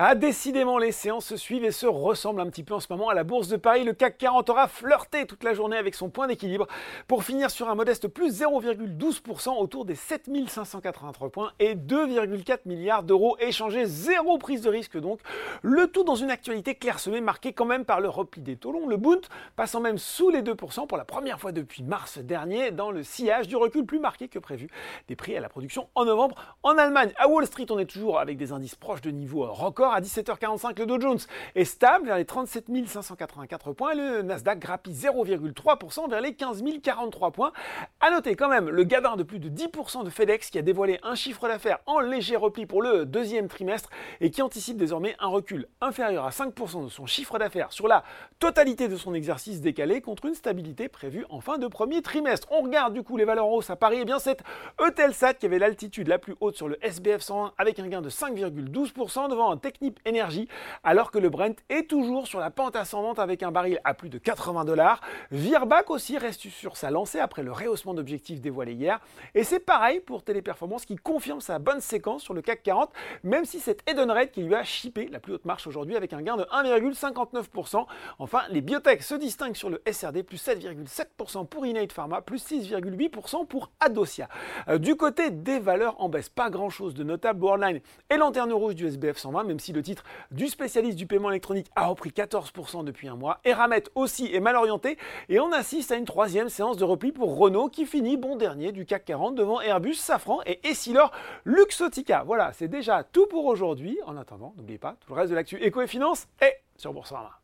Ah, décidément, les séances se suivent et se ressemblent un petit peu en ce moment à la Bourse de Paris. Le CAC 40 aura flirté toute la journée avec son point d'équilibre pour finir sur un modeste plus 0,12% autour des 7583 points et 2,4 milliards d'euros échangés. Zéro prise de risque donc. Le tout dans une actualité clairsemée marquée quand même par le repli des taux longs. Le Bund passant même sous les 2% pour la première fois depuis mars dernier dans le sillage du recul plus marqué que prévu des prix à la production en novembre. En Allemagne, à Wall Street, on est toujours avec des indices proches de niveau record à 17h45, le Dow Jones est stable vers les 37 584 points le Nasdaq grappille 0,3% vers les 15 043 points. A noter quand même le gadin de plus de 10% de FedEx qui a dévoilé un chiffre d'affaires en léger repli pour le deuxième trimestre et qui anticipe désormais un recul inférieur à 5% de son chiffre d'affaires sur la totalité de son exercice décalé contre une stabilité prévue en fin de premier trimestre. On regarde du coup les valeurs en hausse à Paris. Et eh bien c'est Eutelsat qui avait l'altitude la plus haute sur le SBF 101 avec un gain de 5,12% devant un Tech Technip Energy, alors que le Brent est toujours sur la pente ascendante avec un baril à plus de 80 dollars. Virbac aussi reste sur sa lancée après le rehaussement d'objectifs dévoilé hier. Et c'est pareil pour Téléperformance qui confirme sa bonne séquence sur le CAC 40, même si c'est Edenred qui lui a chippé la plus haute marche aujourd'hui avec un gain de 1,59%. Enfin, les biotech se distinguent sur le SRD, plus 7,7% pour Innate Pharma, plus 6,8% pour Adosia. Euh, du côté des valeurs en baisse, pas grand chose de notable. Worldline et lanterne rouge du SBF 120, même si le titre du spécialiste du paiement électronique a repris 14% depuis un mois. Eramet aussi est mal orienté et on assiste à une troisième séance de repli pour Renault qui finit bon dernier du CAC 40 devant Airbus, Safran et Essilor Luxotica. Voilà, c'est déjà tout pour aujourd'hui. En attendant, n'oubliez pas, tout le reste de l'actu éco et finance est sur Boursorama.